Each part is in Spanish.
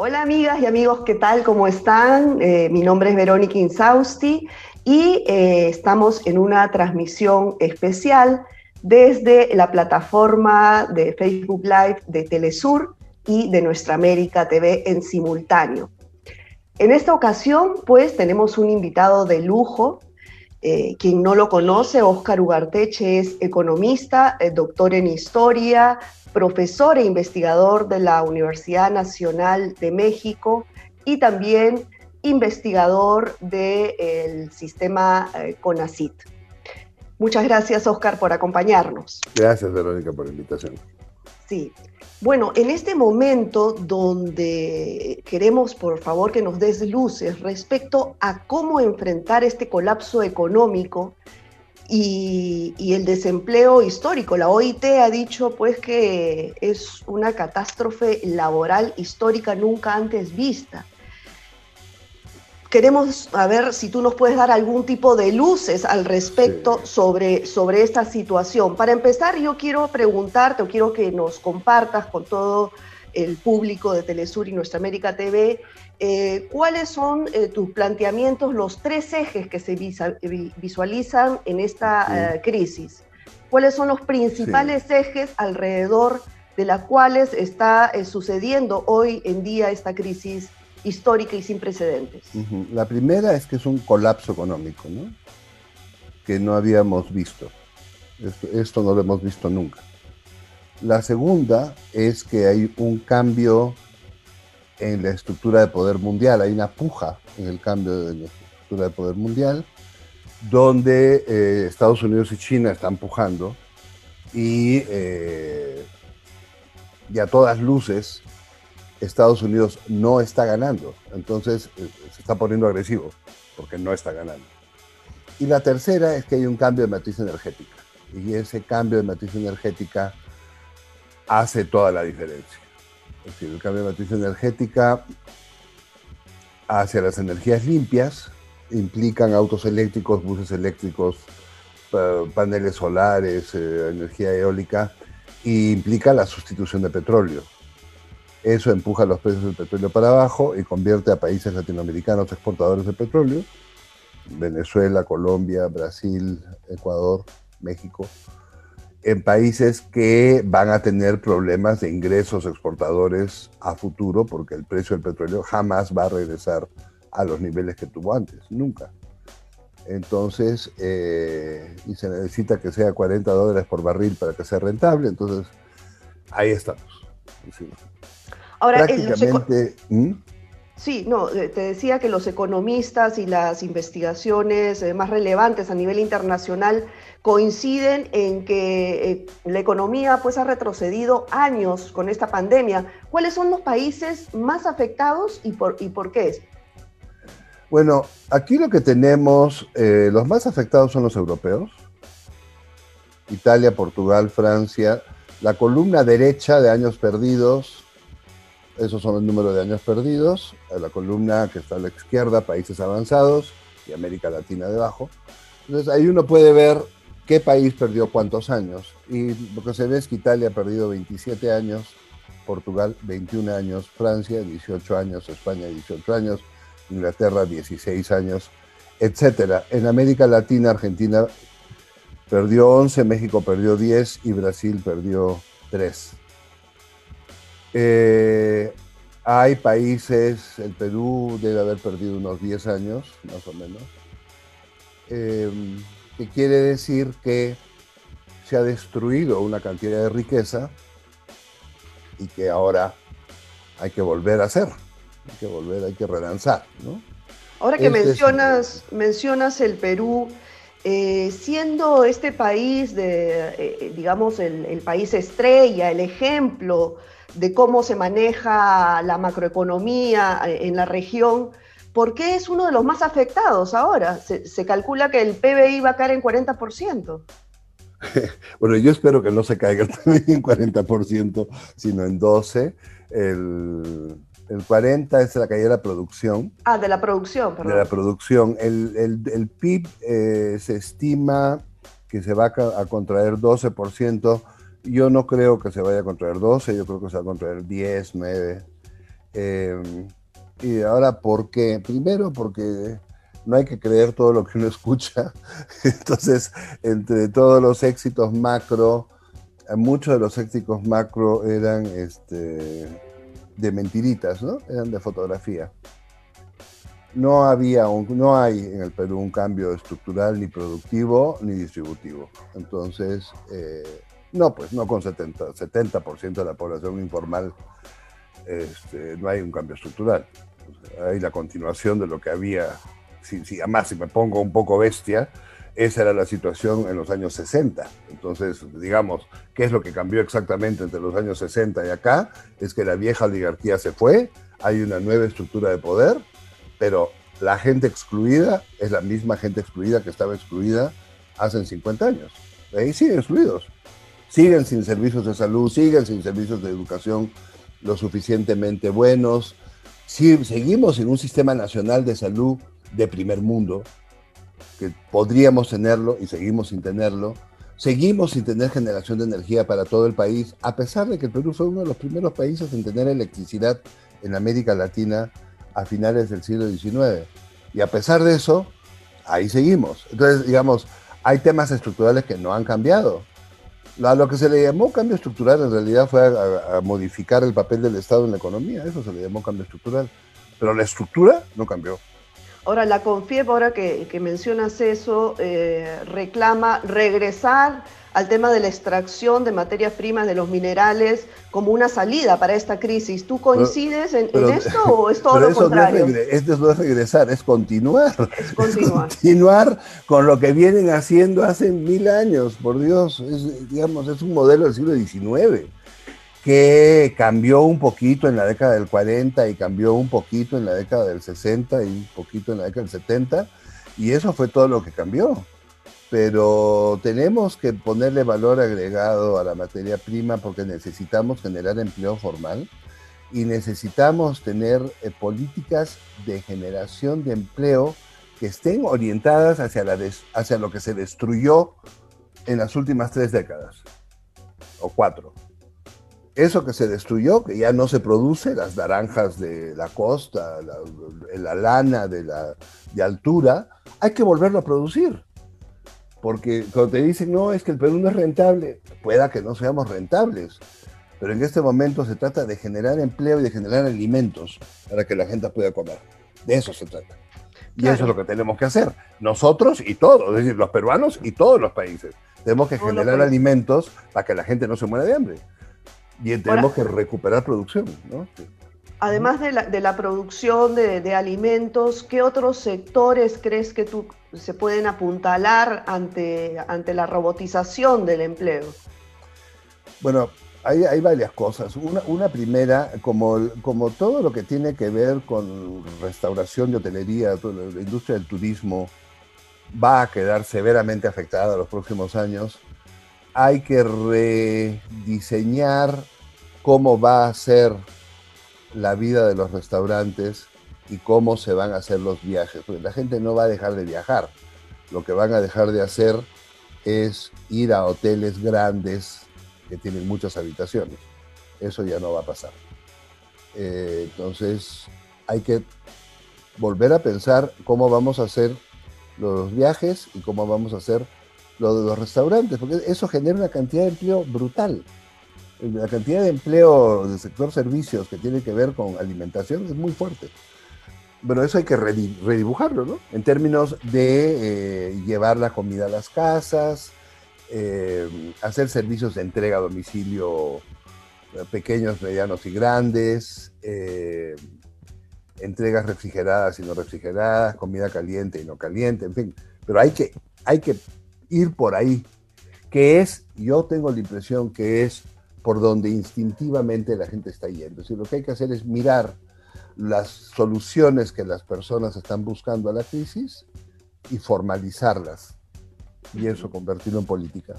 Hola amigas y amigos, ¿qué tal? ¿Cómo están? Eh, mi nombre es Verónica Insausti y eh, estamos en una transmisión especial desde la plataforma de Facebook Live de Telesur y de Nuestra América TV en simultáneo. En esta ocasión, pues, tenemos un invitado de lujo. Eh, quien no lo conoce, Óscar Ugarteche es economista, eh, doctor en historia, profesor e investigador de la Universidad Nacional de México y también investigador del sistema eh, CONACIT. Muchas gracias, Óscar, por acompañarnos. Gracias, Verónica, por la invitación. Sí. Bueno, en este momento donde queremos, por favor, que nos des luces respecto a cómo enfrentar este colapso económico y, y, el desempleo histórico. La OIT ha dicho pues que es una catástrofe laboral histórica nunca antes vista queremos a ver si tú nos puedes dar algún tipo de luces al respecto sobre, sobre esta situación. Para empezar, yo quiero preguntarte o quiero que nos compartas con todo el público de Telesur y Nuestra América TV, eh, ¿cuáles son eh, tus planteamientos, los tres ejes que se visualizan en esta eh, crisis? ¿Cuáles son los principales ejes alrededor de las cuales está sucediendo hoy en día esta crisis histórica y sin precedentes. La primera es que es un colapso económico, ¿no? que no habíamos visto. Esto, no lo hemos visto nunca. La segunda es que hay un cambio en la estructura de poder mundial, hay una puja en el cambio de la estructura de poder mundial, donde eh, Estados Unidos y China están pujando y, eh, y a todas luces Estados Unidos no está ganando. Entonces eh, se está poniendo agresivo porque no está ganando. Y la tercera es que hay un cambio de matriz energética. Y ese cambio de matriz energética hace toda la diferencia. Es decir, el cambio de matriz energética hacia las energías limpias implican autos eléctricos, buses eléctricos, paneles solares, eh, energía eólica, e implica la sustitución de petróleo. Eso empuja los precios del petróleo para abajo y convierte a países latinoamericanos exportadores de petróleo, Venezuela, Colombia, Brasil, Ecuador, México, en países que van a tener problemas de ingresos exportadores a futuro porque el precio del petróleo jamás va a regresar a los niveles que tuvo antes, nunca. Entonces, eh, y se necesita que sea 40 dólares por barril para que sea rentable, entonces ahí estamos. Ahora, Prácticamente, ¿Mm? Sí, no, eh, te decía que los economistas y las investigaciones eh, más relevantes a nivel internacional coinciden en que eh, la economía pues ha retrocedido años con esta pandemia. ¿Cuáles son los países más afectados y por, y por qué es? Bueno, aquí lo que tenemos, los más afectados son los europeos, Italia, Portugal, Francia, la columna derecha de años perdidos, esos son el número de años perdidos. La columna que está a la izquierda, países avanzados, y América Latina debajo. Entonces ahí uno puede ver qué país perdió cuántos años. Y lo que se ve es que Italia ha perdido 27 años, Portugal 21 años, Francia 18 años, España 18 años, Inglaterra 16 años, etc. En América Latina, Argentina perdió 11, México perdió 10 y Brasil perdió 3. Eh, hay países, el Perú debe haber perdido unos 10 años, más o menos, eh, que quiere decir que se ha destruido una cantidad de riqueza y que ahora hay que volver a hacer, hay que volver, hay que relanzar. Ahora que este mencionas, mencionas el Perú, eh, siendo este país, de, digamos, el país estrella, el ejemplo, de cómo se maneja la macroeconomía eh, en la región, ¿por qué es uno de los más afectados ahora? Se, calcula que el PBI va a caer en 40%. Bueno, yo espero que no se caiga en 40%, sino en 12%. El, 40% es la caída de la producción. Ah, de la producción, perdón. De la producción. El, PIB eh, se estima que se va a contraer 12% yo no creo que se vaya a contraer 12, yo creo que se va a contraer 10, 9. Em, y ahora, ¿por qué? Primero, porque no hay que creer todo lo que uno escucha. Entonces, entre todos los éxitos macro, muchos de los éxitos macro eran este, de mentiritas, ¿no? Eran de fotografía. No había no hay en el Perú un cambio estructural ni productivo ni distributivo. Entonces, eh, no, pues no con 70%, 70 de la población informal este, no hay un cambio estructural. Hay la continuación de lo que había, si, si, además si me pongo un poco bestia, esa era la situación en los años 60. Entonces, digamos, ¿qué es lo que cambió exactamente entre los años 60 y acá? Es que la vieja oligarquía se fue, hay una nueva estructura de poder, pero la gente excluida es la misma gente excluida que estaba excluida hace 50 años. Ahí siguen excluidos. Siguen sin servicios de salud, siguen sin servicios de educación lo suficientemente buenos. Sí, seguimos en un sistema nacional de salud de primer mundo, que podríamos tenerlo y seguimos sin tenerlo. Seguimos sin tener generación de energía para todo el país, a pesar de que el Perú fue uno de los primeros países en tener electricidad en América Latina a finales del siglo XIX. Y a pesar de eso, ahí seguimos. Entonces, digamos, hay temas estructurales que no han cambiado. A lo que se le llamó cambio estructural en realidad fue a, modificar el papel del Estado en la economía, eso se le llamó cambio estructural. Pero la estructura no cambió. Ahora, la CONFIEP, ahora que, mencionas eso, eh, reclama regresar al tema de la extracción de materias primas de los minerales como una salida para esta crisis. ¿Tú coincides en, esto o es todo lo contrario? No es esto no es regresar, es continuar. Es continuar. continuar con lo que vienen haciendo hace mil años, por Dios. Es, digamos, es un modelo del siglo XIX que cambió un poquito en la década del 40 y cambió un poquito en la década del 60 y un poquito en la década del 70, y eso fue todo lo que cambió. Pero tenemos que ponerle valor agregado a la materia prima porque necesitamos generar empleo formal y necesitamos tener eh, políticas de generación de empleo que estén orientadas hacia, la hacia lo que se destruyó en las últimas tres décadas o cuatro eso que se destruyó, que ya no se produce, las naranjas de la costa, la, lana de, la, de altura, hay que volverlo a producir. Porque cuando te dicen, no, es que el Perú no es rentable, pueda que no seamos rentables, pero en este momento se trata de generar empleo y de generar alimentos para que la gente pueda comer. De eso se trata. Y eso es lo que tenemos que hacer. Nosotros y todos, es decir, los peruanos y todos los países. Tenemos que generar alimentos para que la gente no se muera de hambre. Y tenemos que recuperar producción, ¿no? Además de la, de la producción de, de, alimentos, ¿qué otros sectores crees que tú, se pueden apuntalar ante, ante la robotización del empleo? Bueno, hay, hay varias cosas. Una, una, primera, como, como todo lo que tiene que ver con restauración de hotelería, la industria del turismo va a quedar severamente afectada en los próximos años, hay que rediseñar cómo va a ser la vida de los restaurantes y cómo se van a hacer los viajes. Porque la gente no va a dejar de viajar. Lo que van a dejar de hacer es ir a hoteles grandes que tienen muchas habitaciones. Eso ya no va a pasar. Eh, entonces hay que volver a pensar cómo vamos a hacer los viajes y cómo vamos a hacer lo de los restaurantes, porque eso genera una cantidad de empleo brutal. La cantidad de empleo del sector servicios que tiene que ver con alimentación es muy fuerte. Pero eso hay que redibujarlo, ¿no? En términos de eh, llevar la comida a las casas, eh, hacer servicios de entrega a domicilio eh, pequeños, medianos y grandes, entregas refrigeradas y no refrigeradas, comida caliente y no caliente, en fin. Pero hay que, hay que ir por ahí, que es, yo tengo la impresión que es por donde instintivamente la gente está yendo. lo que hay que hacer es mirar las soluciones que las personas están buscando a la crisis y formalizarlas y eso convertirlo en política.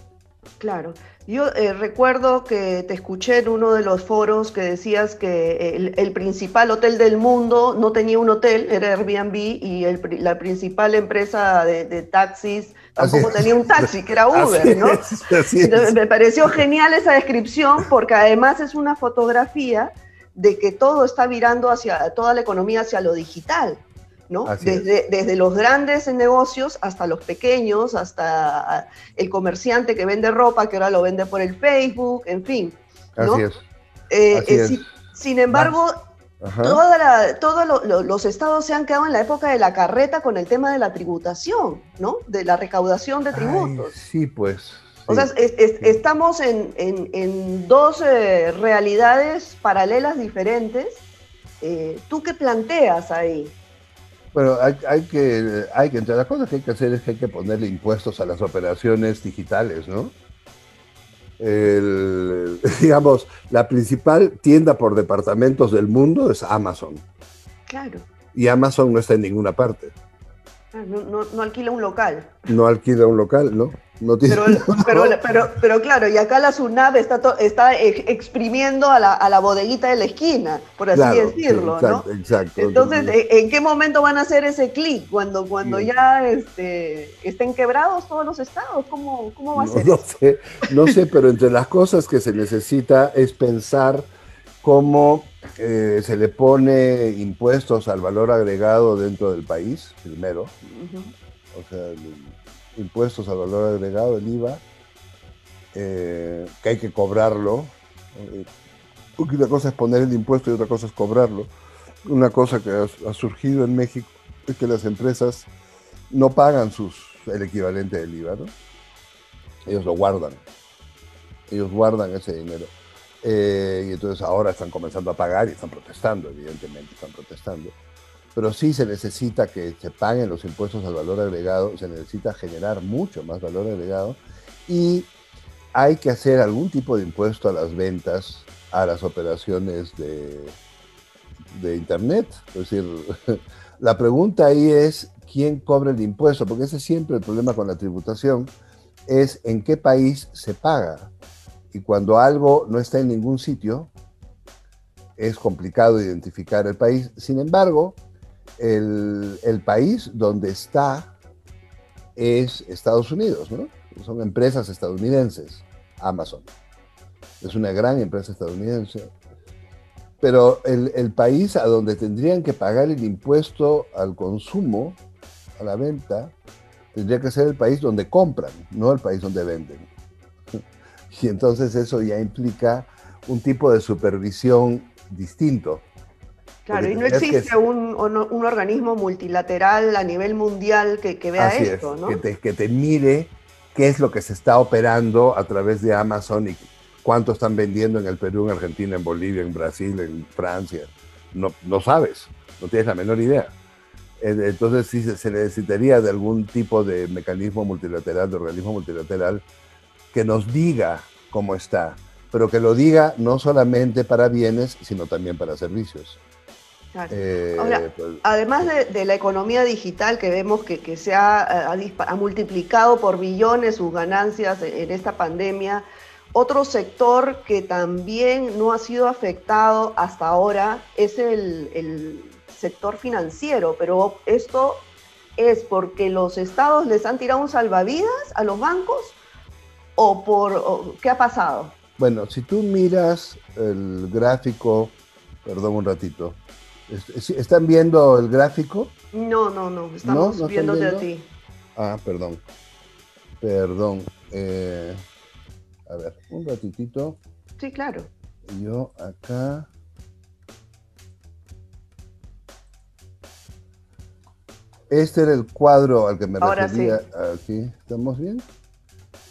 Claro. Yo eh, recuerdo que te escuché en uno de los foros que decías que el, principal hotel del mundo no tenía un hotel, era Airbnb, y la principal empresa de, taxis tampoco tenía un taxi, que era Uber, ¿no? Me pareció genial esa descripción porque además es una fotografía de que todo está virando hacia toda la economía hacia lo digital. ¿No? Desde, desde, los grandes negocios hasta los pequeños, hasta el comerciante que vende ropa, que ahora lo vende por el Facebook, en fin. Así es. Eh, eh, sin, embargo, todos los estados se han quedado en la época de la carreta con el tema de la tributación, ¿no? De la recaudación de tributos. sí, pues. O sea, estamos en, dos eh, realidades paralelas diferentes. ¿Tú qué planteas ahí? Bueno, hay, que, hay que, entre las cosas que hay que hacer es que hay que ponerle impuestos a las operaciones digitales, ¿no? digamos, la principal tienda por departamentos del mundo es Amazon. Claro. Y Amazon no está en ninguna parte. No, no, alquila un local. No alquila un local, ¿no? no tiene, pero, pero, pero, claro, y acá la SUNAP está, está exprimiendo a la, a la, bodeguita de la esquina, por así decirlo, exacto, ¿no? Exacto. Entonces, ¿en qué momento van a hacer ese clic? Cuando, cuando ya este, estén quebrados todos los estados, ¿cómo, cómo va a ser? No sé, no sé, pero entre las cosas que se necesita es pensar cómo eh, se le pone impuestos al valor agregado dentro del país, primero. O sea, impuestos al valor agregado, el IVA, eh, que hay que cobrarlo. Eh, una cosa es poner el impuesto y otra cosa es cobrarlo. Una cosa que ha, surgido en México es que las empresas no pagan sus, el equivalente del IVA, ¿no? Ellos lo guardan. Ellos guardan ese dinero. Eh, y entonces ahora están comenzando a pagar y están protestando, evidentemente, están protestando. Pero sí se necesita que se paguen los impuestos al valor agregado, se necesita generar mucho más valor agregado y hay que hacer algún tipo de impuesto a las ventas, a las operaciones de, de Internet. Es decir, la pregunta ahí es quién cobra el impuesto, porque ese es siempre el problema con la tributación, es en qué país se paga. Y cuando algo no está en ningún sitio, es complicado identificar el país. Sin embargo, el, país donde está es Estados Unidos, ¿no? Son empresas estadounidenses, Amazon. Es una gran empresa estadounidense. Pero el, el país a donde tendrían que pagar el impuesto al consumo, a la venta, tendría que ser el país donde compran, no el país donde venden. Y entonces eso ya implica un tipo de supervisión distinto. Claro, y no existe un, organismo multilateral a nivel mundial que, vea esto, ¿no? Que te, que te mire qué es lo que se está operando a través de Amazon y cuánto están vendiendo en el Perú, en Argentina, en Bolivia, en Brasil, en Francia. No, no sabes, no tienes la menor idea. Entonces sí se necesitaría de algún tipo de mecanismo multilateral, de organismo multilateral que nos diga cómo está, pero que lo diga no solamente para bienes, sino también para servicios. Eh, pues, además de, la economía digital que vemos que, se ha, multiplicado por billones sus ganancias en esta pandemia, otro sector que también no ha sido afectado hasta ahora es el, el sector financiero, pero esto es porque los estados les han tirado un salvavidas a los bancos o por qué ha pasado? Bueno, si tú miras el gráfico, perdón un ratito, ¿están viendo el gráfico? No, no, no, estamos viéndote a ti. Ah, perdón, perdón. Eh, a ver, un ratitito. Sí, claro. Yo acá. Este era el cuadro al que me refería. Aquí, ¿estamos bien?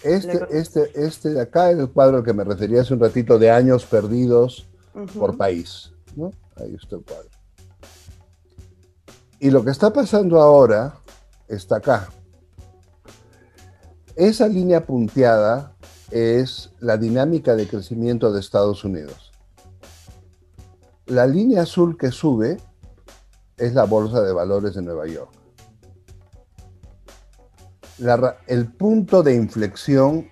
Este, este, este de acá es el cuadro al que me refería hace un ratito de años perdidos por país. ¿no? Ahí está el cuadro. Y lo que está pasando ahora está acá. Esa línea punteada es la dinámica de crecimiento de Estados Unidos. La línea azul que sube es la Bolsa de Valores de Nueva York el punto de inflexión,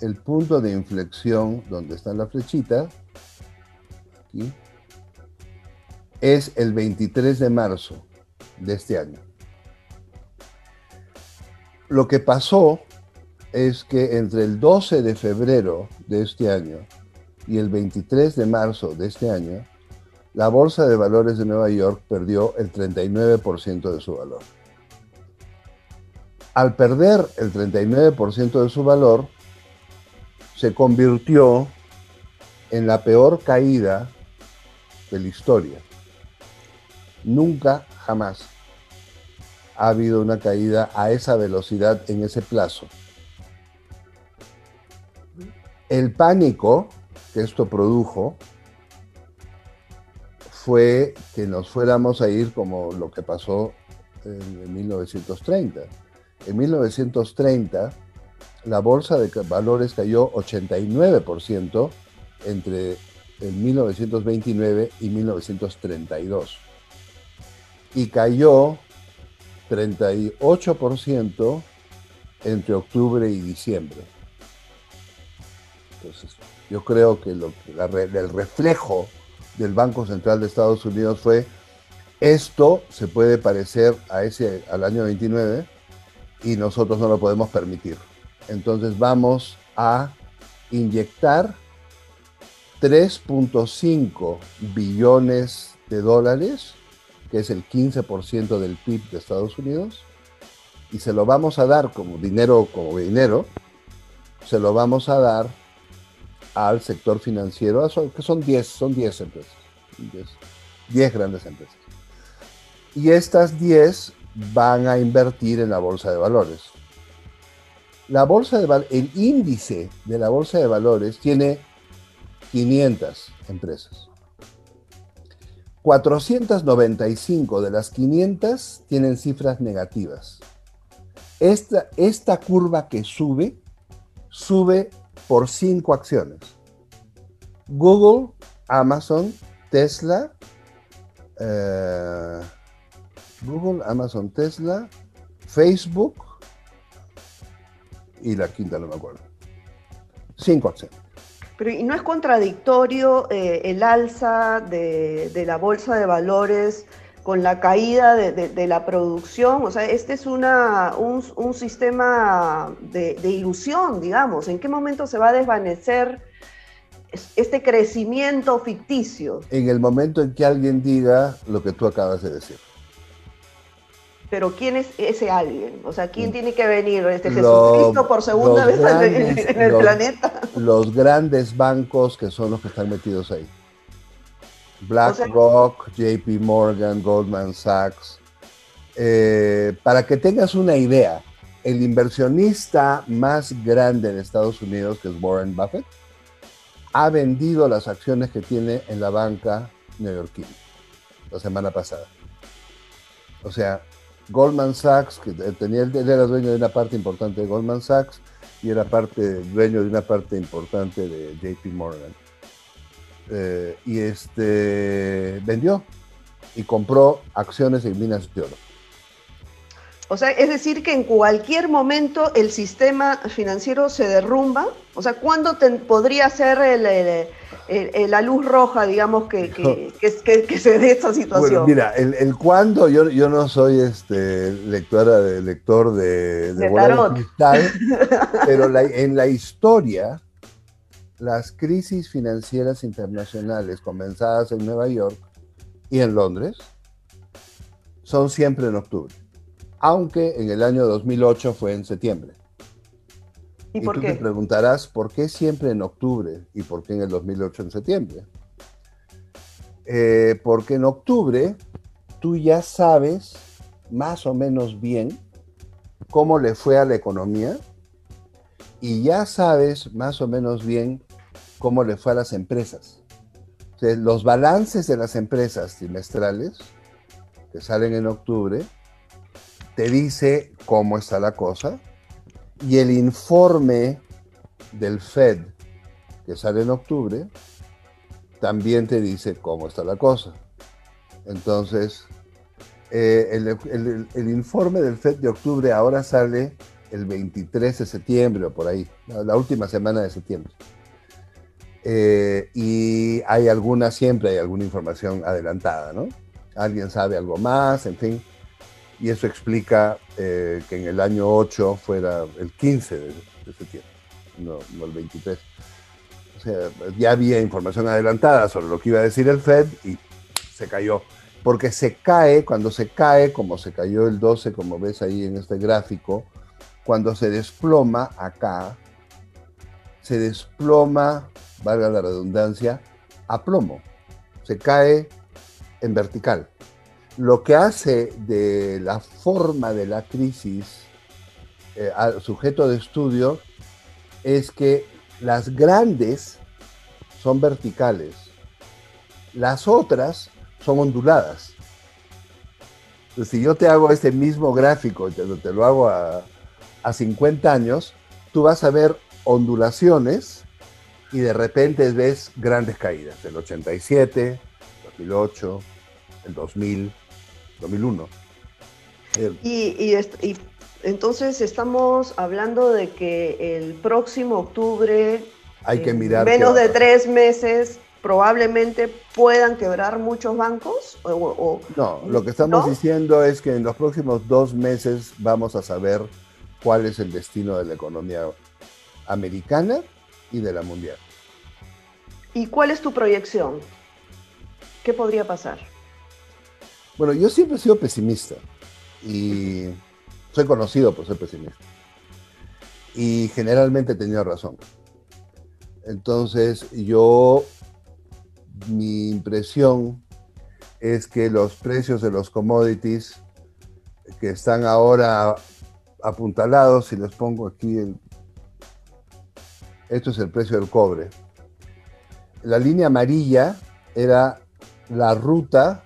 el punto de inflexión donde está la flechita, es el 23 de marzo de este año. Lo que pasó es que entre el 12 de febrero de este año y el 23 de marzo de este año, la Bolsa de Valores de Nueva York perdió el 39% de su valor. Al perder el 39% de su valor, se convirtió en la peor caída de la historia. Nunca, jamás ha habido una caída a esa velocidad en ese plazo. El pánico que esto produjo fue que nos fuéramos a ir como lo que pasó en 1930. En 1930, la bolsa de valores cayó 89% entre el 1929 y 1932. Y cayó 38% entre octubre y diciembre. Entonces, yo creo que lo, el reflejo del Banco Central de Estados Unidos fue esto se puede parecer a ese, al año 29 y nosotros no lo podemos permitir. Entonces vamos a inyectar 3.5 billones de dólares, que es el 15% del PIB de Estados Unidos, y se lo vamos a dar como dinero, como dinero, se lo vamos a dar al sector financiero, que son 10, son 10 empresas, 10, grandes empresas. Y estas 10 van a invertir en la bolsa de valores. La bolsa de el índice de la bolsa de valores tiene 500 empresas. 495 de las 500 tienen cifras negativas. Esta, esta curva que sube, sube por cinco acciones. Google, Amazon, Tesla, eh, Google, Amazon, Tesla, Facebook y la quinta no me acuerdo. Cinco acciones. Pero ¿y no es contradictorio eh, el alza de, la bolsa de valores con la caída de, la producción? O sea, este es una, un, sistema de, ilusión, digamos. ¿En qué momento se va a desvanecer este crecimiento ficticio? En el momento en que alguien diga lo que tú acabas de decir pero ¿quién es ese alguien? O sea, ¿quién mm. tiene que venir? ¿Este Jesucristo por segunda vez en, el planeta? Los grandes bancos que son los que están metidos ahí. BlackRock, JP Morgan, Goldman Sachs. Eh, para que tengas una idea, el inversionista más grande en Estados Unidos, que es Warren Buffett, ha vendido las acciones que tiene en la banca neoyorquina la semana pasada. O sea, Goldman Sachs, que tenía, él era dueño de una parte importante de Goldman Sachs y era parte, dueño de una parte importante de JP Morgan. Eh, y este vendió y compró acciones en minas de oro. O sea, es decir, que en cualquier momento el sistema financiero se derrumba. O sea, ¿cuándo podría ser la luz roja, digamos, que, que, se dé esta situación? mira, el, cuándo, yo, yo no soy este, lectora de, lector de, de, cristal, pero en la historia, las crisis financieras internacionales comenzadas en Nueva York y en Londres son siempre en octubre aunque en el año 2008 fue en septiembre. ¿Y, tú te preguntarás, ¿por qué siempre en octubre y por qué en el 2008 en septiembre? Eh, porque en octubre tú ya sabes más o menos bien cómo le fue a la economía y ya sabes más o menos bien cómo le fue a las empresas. los balances de las empresas trimestrales que salen en octubre te dice cómo está la cosa y el informe del Fed que sale en octubre también te dice cómo está la cosa. Entonces, eh, el, informe del FED de octubre ahora sale el 23 de septiembre o por ahí, la, última semana de septiembre. Eh, y hay alguna, siempre hay alguna información adelantada, ¿no? Alguien sabe algo más, en fin y eso explica eh, que en el año 8 fuera el 15 de, septiembre, no, el 23. O sea, ya había información adelantada sobre lo que iba a decir el Fed y se cayó. Porque se cae, cuando se cae, como se cayó el 12, como ves ahí en este gráfico, cuando se desploma acá, se desploma, valga la redundancia, a plomo. Se cae en vertical. Lo que hace de la forma de la crisis eh, al sujeto de estudio es que las grandes son verticales, las otras son onduladas. si yo te hago este mismo gráfico, te, te lo hago a, a 50 años, tú vas a ver ondulaciones y de repente ves grandes caídas, el 87, 2008, el 2000, 2001. Y, entonces estamos hablando de que el próximo octubre, hay que mirar menos de tres meses, probablemente puedan quebrar muchos bancos? O, no, lo que estamos diciendo es que en los próximos dos meses vamos a saber cuál es el destino de la economía americana y de la mundial. ¿Y cuál es tu proyección? ¿Qué podría pasar? Bueno, yo siempre he sido pesimista y soy conocido por ser pesimista. Y generalmente he tenido razón. Entonces, yo, mi impresión es que los precios de los commodities que están ahora apuntalados, si les pongo aquí, el, esto es el precio del cobre. La línea amarilla era la ruta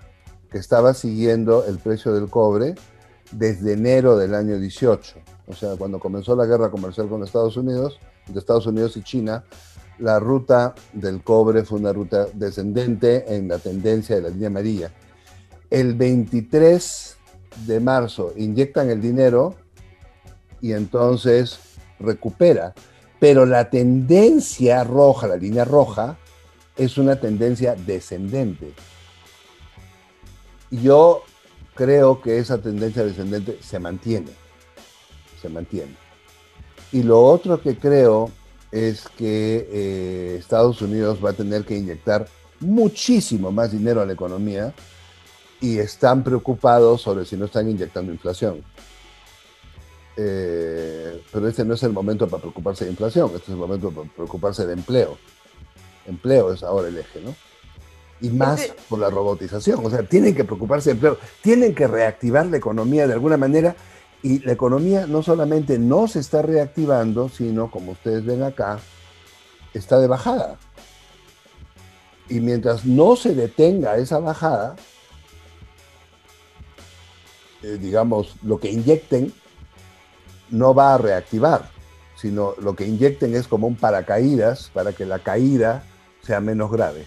que estaba siguiendo el precio del cobre desde enero del año 18. O sea, cuando comenzó la guerra comercial con Estados Unidos, de Estados Unidos y China, la ruta del cobre fue una ruta descendente en la tendencia de la línea amarilla. El 23 de marzo inyectan el dinero y entonces recupera. Pero la tendencia roja, la línea roja, es una tendencia descendente. Yo creo que esa tendencia descendente se mantiene. Se mantiene. Y lo otro que creo es que eh, Estados Unidos va a tener que inyectar muchísimo más dinero a la economía y están preocupados sobre si no están inyectando inflación. Eh, pero este no es el momento para preocuparse de inflación, este es el momento para preocuparse de empleo. Empleo es ahora el eje, ¿no? Y más por la robotización, o sea, tienen que preocuparse de empleo, tienen que reactivar la economía de alguna manera y la economía no solamente no se está reactivando, sino, como ustedes ven acá, está de bajada. Y mientras no se detenga esa bajada, eh, digamos, lo que inyecten no va a reactivar, sino lo que inyecten es como un paracaídas para que la caída sea menos grave,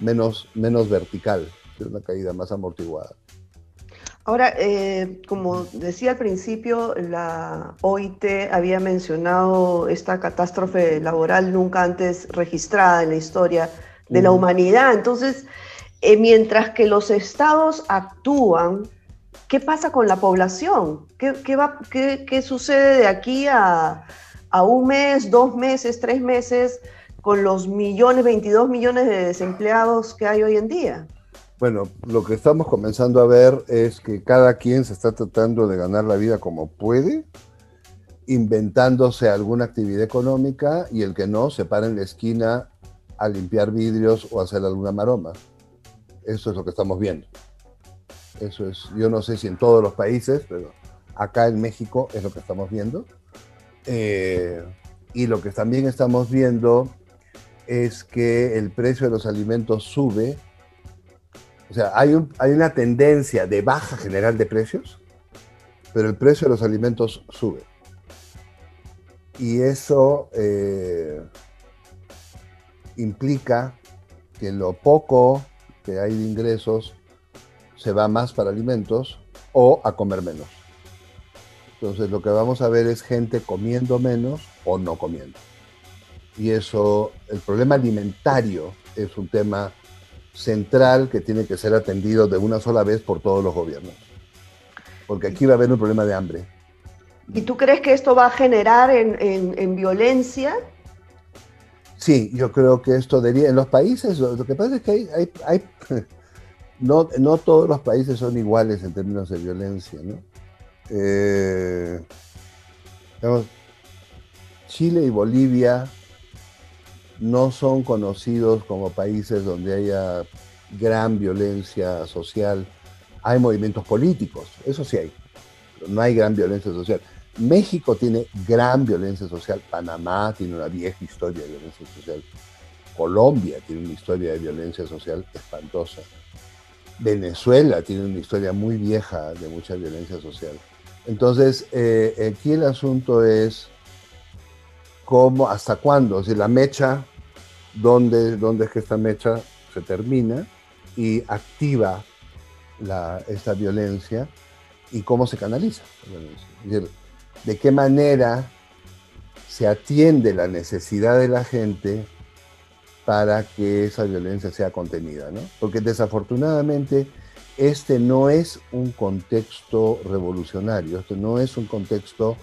menos, menos vertical, una caída más amortiguada. Ahora, eh, como decía al principio, la OIT había mencionado esta catástrofe laboral nunca antes registrada en la historia de la humanidad. Entonces, eh, mientras que los estados actúan ¿qué pasa con la población? ¿Qué, va, qué, sucede de aquí a, un mes, dos meses, tres meses con los millones, 22 millones de desempleados que hay hoy en día? Bueno, lo que estamos comenzando a ver es que cada quien se está tratando de ganar la vida como puede, inventándose alguna actividad económica y el que no se para en la esquina a limpiar vidrios o hacer alguna maroma. Eso es lo que estamos viendo. Eso es, yo no sé si en todos los países, pero acá en México es lo que estamos viendo. Eh, y lo que también estamos viendo es que el precio de los alimentos sube. O sea, hay, un, hay una tendencia de baja general de precios, pero el precio de los alimentos sube. Y eso eh, implica que lo poco que hay de ingresos se va más para alimentos o a comer menos. Entonces lo que vamos a ver es gente comiendo menos o no comiendo. Y eso, el problema alimentario es un tema central que tiene que ser atendido de una sola vez por todos los gobiernos. Porque aquí va a haber un problema de hambre. ¿Y tú crees que esto va a generar en, en, violencia? Sí, yo creo que esto debería, en los países, lo que pasa es que hay, hay, no, no, todos los países son iguales en términos de violencia, ¿no? Eh, Chile y Bolivia no son conocidos como países donde haya gran violencia social. Hay movimientos políticos, eso sí hay, pero no hay gran violencia social. México tiene gran violencia social, Panamá tiene una vieja historia de violencia social, Colombia tiene una historia de violencia social espantosa, Venezuela tiene una historia muy vieja de mucha violencia social. Entonces, eh, aquí el asunto es cómo, hasta cuándo, si la mecha, dónde, dónde es que esta mecha se termina y activa la, esta violencia y cómo se canaliza de qué manera se atiende la necesidad de la gente para que esa violencia sea contenida, ¿no? Porque desafortunadamente este no es un contexto revolucionario, este no es un contexto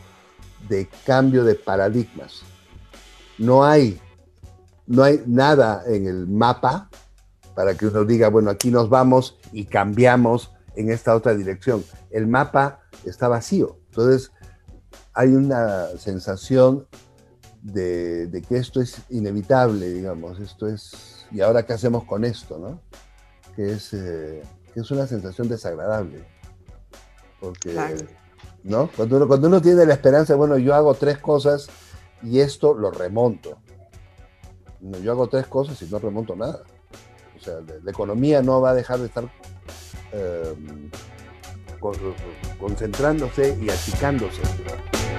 de cambio de paradigmas. No hay, no hay nada en el mapa para que uno diga, bueno, aquí nos vamos y cambiamos en esta otra dirección. El mapa está vacío. Entonces, hay una sensación de, que esto es inevitable, digamos, esto es, y ahora qué hacemos con esto, ¿no? Que es, eh, es una sensación desagradable. Porque, ¿no? Cuando uno, cuando uno tiene la esperanza, bueno, yo hago tres cosas y esto lo remonto. Yo hago tres cosas y no remonto nada. O sea, la, economía no va a dejar de estar eh, concentrándose y achicándose.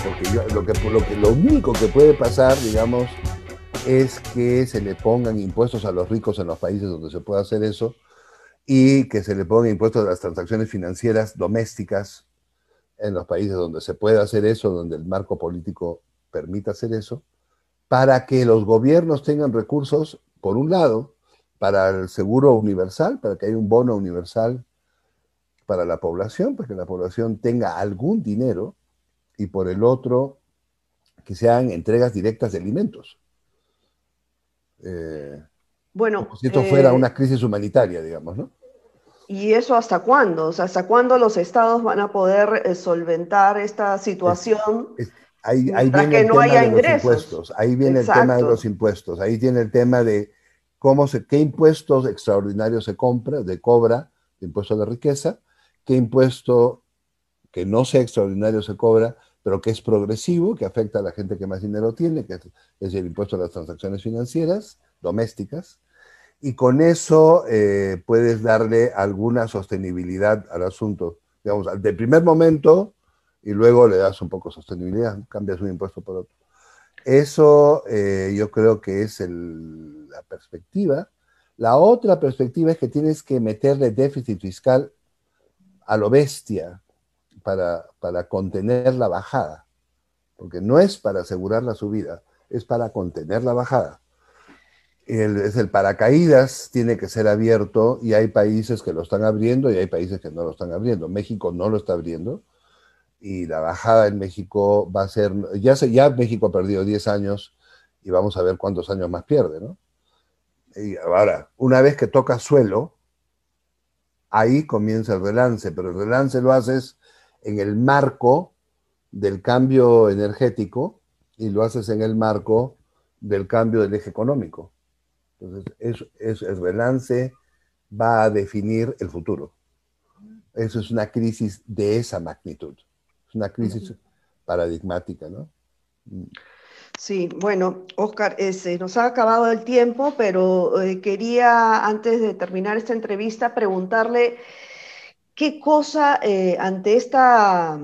Porque lo, que, lo, que, lo único que puede pasar, digamos, es que se le pongan impuestos a los ricos en los países donde se puede hacer eso y que se le pongan impuestos a las transacciones financieras domésticas en los países donde se puede hacer eso, donde el marco político permita hacer eso, para que los gobiernos tengan recursos, por un lado, para el seguro universal, para que haya un bono universal para la población, para que la población tenga algún dinero, y por el otro, que sean entregas directas de alimentos. Eh, bueno, si esto fuera eh, una crisis humanitaria, digamos, ¿no? ¿Y eso hasta cuándo? O sea, ¿hasta cuándo los estados van a poder eh, solventar esta situación? Ahí, viene que el no tema haya de ingresos. los impuestos. Ahí viene el tema de los impuestos. Ahí tiene el tema de cómo se, qué impuestos extraordinarios se compra, de cobra, de impuesto de riqueza, qué impuesto que no sea extraordinario se cobra, pero que es progresivo, que afecta a la gente que más dinero tiene, que es el impuesto a las transacciones financieras domésticas, y con eso eh, puedes darle alguna sostenibilidad al asunto. Digamos, de primer momento, y luego le das un poco de sostenibilidad, cambias un impuesto por otro. Eso eh, yo creo que es la perspectiva. La otra perspectiva es que tienes que meterle déficit fiscal a lo bestia para, para contener la bajada, porque no es para asegurar la subida, es para contener la bajada. El, es el paracaídas tiene que ser abierto y hay países que lo están abriendo y hay países que no lo están abriendo. México no lo está abriendo y la bajada en México va a ser, ya, ya México ha perdido 10 años y vamos a ver cuántos años más pierde, ¿no? Y ahora, una vez que toca suelo, ahí comienza el relance, pero el relance lo haces en el marco del cambio energético y lo haces en el marco del cambio del eje económico. Entonces, es, el relance va a definir el futuro. Eso es una crisis de esa magnitud. Una crisis paradigmática, ¿no? Sí, bueno, Oscar, ese, nos ha acabado el tiempo, pero eh, quería, antes de terminar esta entrevista, preguntarle qué cosa eh, ante esta,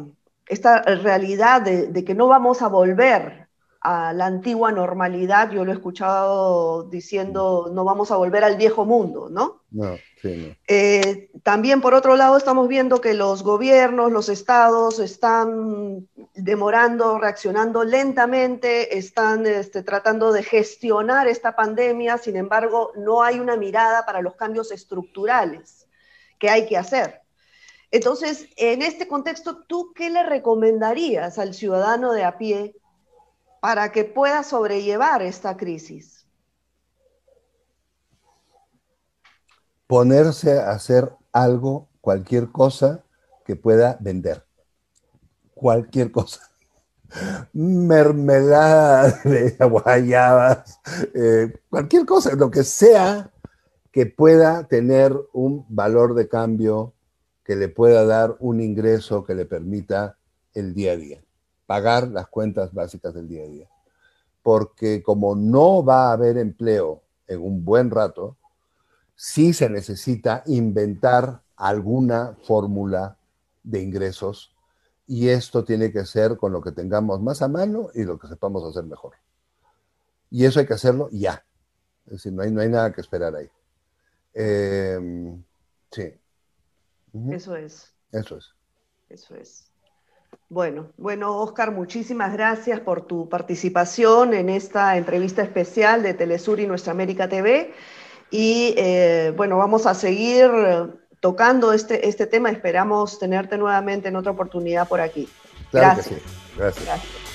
esta realidad de, que no vamos a volver a la antigua normalidad, yo lo he escuchado diciendo, no vamos a volver al viejo mundo, ¿no? No, sí, eh, también, por otro lado, estamos viendo que los gobiernos, los estados están demorando, reaccionando lentamente, están este, tratando de gestionar esta pandemia, sin embargo, no hay una mirada para los cambios estructurales que hay que hacer. Entonces, en este contexto, ¿tú qué le recomendarías al ciudadano de a pie para que pueda sobrellevar esta crisis? Ponerse a hacer algo, cualquier cosa que pueda vender. Cualquier cosa. Mermelada de guayabas, eh, cualquier cosa, lo que sea que pueda tener un valor de cambio, que le pueda dar un ingreso que le permita el día a día pagar las cuentas básicas del día a día. Porque como no va a haber empleo en un buen rato, sí se necesita inventar alguna fórmula de ingresos y esto tiene que ser con lo que tengamos más a mano y lo que sepamos hacer mejor. Y eso hay que hacerlo ya. Es decir, no hay, no hay nada que esperar ahí. Em, sí. Eso es. Eso es. Eso es. Bueno, bueno, Oscar, muchísimas gracias por tu participación en esta entrevista especial de Telesur y Nuestra América TV. Y eh, bueno, vamos a seguir tocando este, este tema. Esperamos tenerte nuevamente en otra oportunidad por aquí. gracias. gracias.